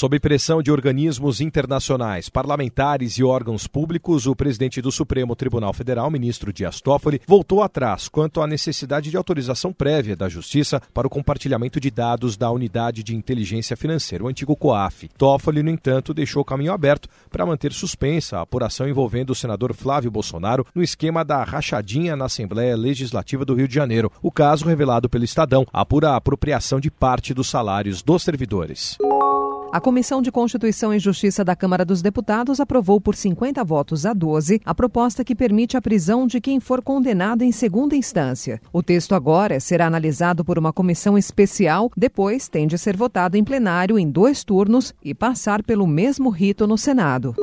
Sob pressão de organismos internacionais, parlamentares e órgãos públicos, o presidente do Supremo Tribunal Federal, ministro Dias Toffoli, voltou atrás quanto à necessidade de autorização prévia da Justiça para o compartilhamento de dados da Unidade de Inteligência Financeira, o antigo COAF. Toffoli, no entanto, deixou o caminho aberto para manter suspensa a apuração envolvendo o senador Flávio Bolsonaro no esquema da rachadinha na Assembleia Legislativa do Rio de Janeiro. O caso, revelado pelo Estadão, apura a apropriação de parte dos salários dos servidores. A Comissão de Constituição e Justiça da Câmara dos Deputados aprovou por 50 votos a 12 a proposta que permite a prisão de quem for condenado em segunda instância. O texto agora será analisado por uma comissão especial, depois tem de ser votado em plenário em dois turnos e passar pelo mesmo rito no Senado.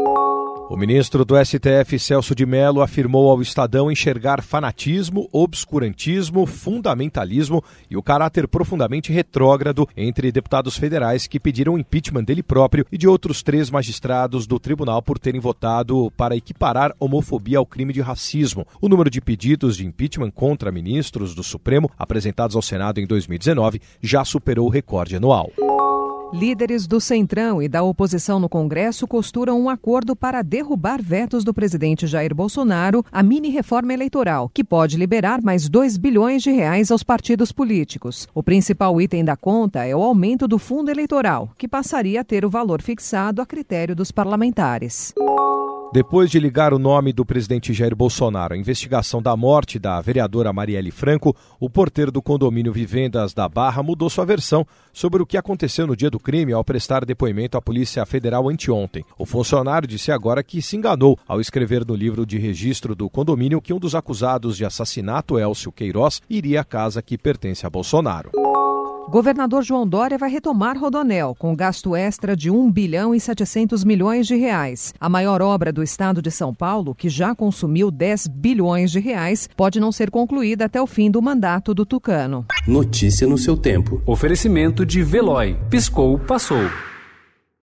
O ministro do STF, Celso de Mello, afirmou ao Estadão enxergar fanatismo, obscurantismo, fundamentalismo e o caráter profundamente retrógrado entre deputados federais que pediram o impeachment dele próprio e de outros três magistrados do tribunal por terem votado para equiparar homofobia ao crime de racismo. O número de pedidos de impeachment contra ministros do Supremo apresentados ao Senado em 2019 já superou o recorde anual. Líderes do Centrão e da oposição no Congresso costuram um acordo para derrubar vetos do presidente Jair Bolsonaro à mini-reforma eleitoral, que pode liberar mais 2 bilhões de reais aos partidos políticos. O principal item da conta é o aumento do fundo eleitoral, que passaria a ter o valor fixado a critério dos parlamentares. Depois de ligar o nome do presidente Jair Bolsonaro à investigação da morte da vereadora Marielle Franco, o porteiro do condomínio Vivendas da Barra mudou sua versão sobre o que aconteceu no dia do crime ao prestar depoimento à Polícia Federal anteontem. O funcionário disse agora que se enganou ao escrever no livro de registro do condomínio que um dos acusados de assassinato, Elcio Queiroz, iria à casa que pertence a Bolsonaro. Governador João Dória vai retomar Rodonel com gasto extra de 1 bilhão e 700 milhões de reais. A maior obra do estado de São Paulo, que já consumiu 10 bilhões de reais, pode não ser concluída até o fim do mandato do Tucano. Notícia no seu tempo. Oferecimento de Veloy. Piscou, passou.